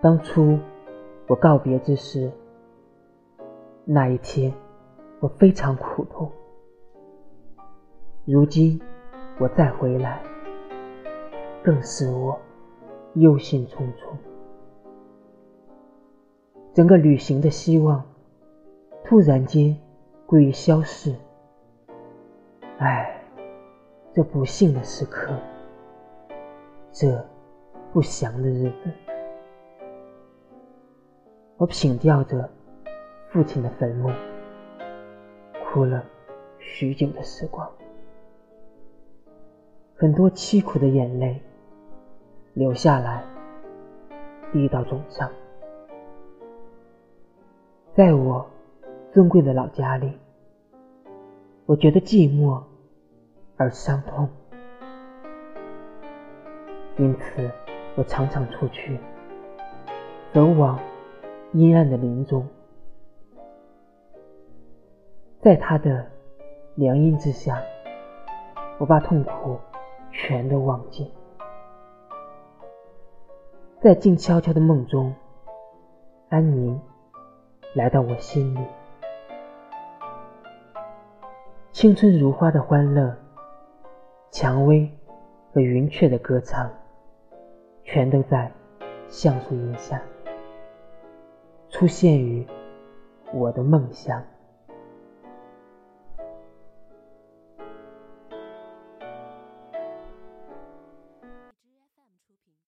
当初我告别之时，那一天我非常苦痛。如今我再回来，更使我忧心忡忡。整个旅行的希望突然间归于消逝。唉，这不幸的时刻，这不祥的日子。我品吊着父亲的坟墓，哭了许久的时光，很多凄苦的眼泪流下来，滴到冢上。在我尊贵的老家里，我觉得寂寞而伤痛，因此我常常出去，走往。阴暗的林中，在他的凉荫之下，我把痛苦全都忘记，在静悄悄的梦中，安宁来到我心里，青春如花的欢乐，蔷薇和云雀的歌唱，全都在橡树荫下。出现于我的梦乡。